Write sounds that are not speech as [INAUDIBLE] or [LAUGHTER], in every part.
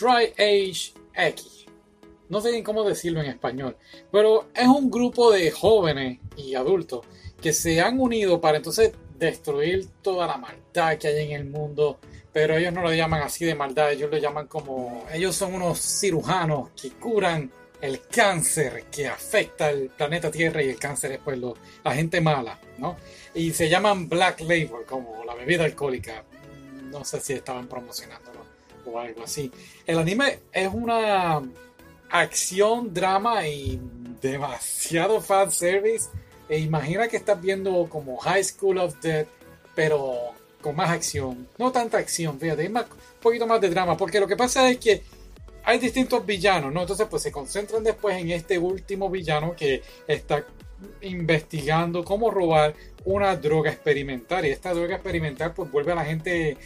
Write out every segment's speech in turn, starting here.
Try Age X. No sé cómo decirlo en español, pero es un grupo de jóvenes y adultos que se han unido para entonces destruir toda la maldad que hay en el mundo. Pero ellos no lo llaman así de maldad, ellos lo llaman como. Ellos son unos cirujanos que curan el cáncer que afecta el planeta Tierra y el cáncer es pues la gente mala, ¿no? Y se llaman Black Label, como la bebida alcohólica. No sé si estaban promocionándolo o algo así. El anime es una acción, drama y demasiado fan service. E imagina que estás viendo como High School of Death, pero con más acción. No tanta acción, fíjate, más, un poquito más de drama. Porque lo que pasa es que hay distintos villanos, ¿no? Entonces, pues se concentran después en este último villano que está investigando cómo robar una droga experimental. Y esta droga experimental, pues vuelve a la gente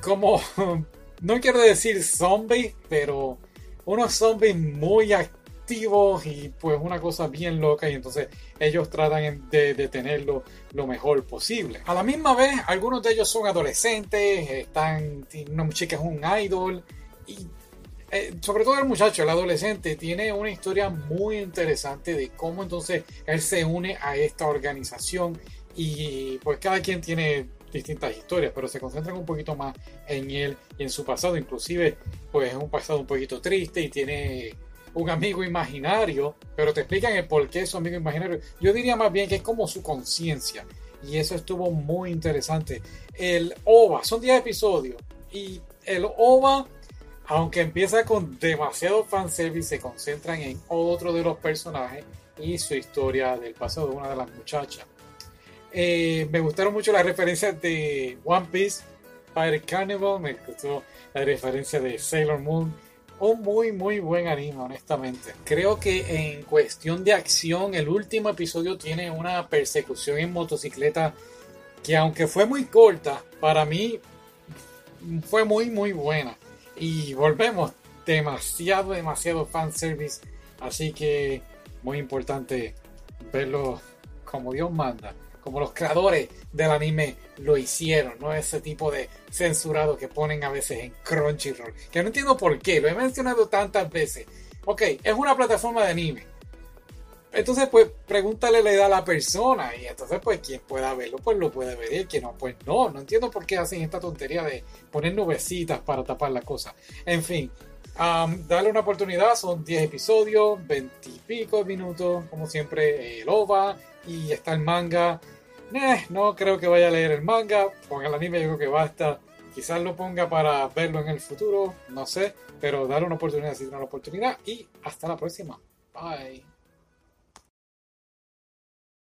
como, [LAUGHS] no quiero decir zombies, pero unos zombies muy activos y pues una cosa bien loca y entonces ellos tratan de detenerlo lo mejor posible. A la misma vez, algunos de ellos son adolescentes, están, una chica es un idol y eh, sobre todo el muchacho, el adolescente, tiene una historia muy interesante de cómo entonces él se une a esta organización y pues cada quien tiene distintas historias, pero se concentran un poquito más en él y en su pasado, inclusive pues es un pasado un poquito triste y tiene un amigo imaginario, pero te explican el por qué es su amigo imaginario. Yo diría más bien que es como su conciencia y eso estuvo muy interesante. El OVA, son 10 episodios y el OVA, aunque empieza con demasiado fanservice, se concentran en otro de los personajes y su historia del pasado de una de las muchachas. Eh, me gustaron mucho las referencias de One Piece, Pirate Carnival, me gustó la referencia de Sailor Moon. Un muy, muy buen anime, honestamente. Creo que en cuestión de acción, el último episodio tiene una persecución en motocicleta que aunque fue muy corta, para mí fue muy, muy buena. Y volvemos, demasiado, demasiado fanservice. Así que muy importante verlo como Dios manda como los creadores del anime lo hicieron, no ese tipo de censurado que ponen a veces en Crunchyroll, que no entiendo por qué, lo he mencionado tantas veces. Ok, es una plataforma de anime. Entonces, pues, pregúntale la edad a la persona y entonces, pues, quien pueda verlo, pues lo puede ver y que no, pues no, no entiendo por qué hacen esta tontería de poner nubecitas para tapar la cosa. En fin, um, dale una oportunidad, son 10 episodios, 20 y pico minutos, como siempre, el OVA y está el manga eh, no creo que vaya a leer el manga. Con el anime yo que basta. Quizás lo ponga para verlo en el futuro, no sé. Pero dar una oportunidad si tiene una oportunidad. Y hasta la próxima. Bye.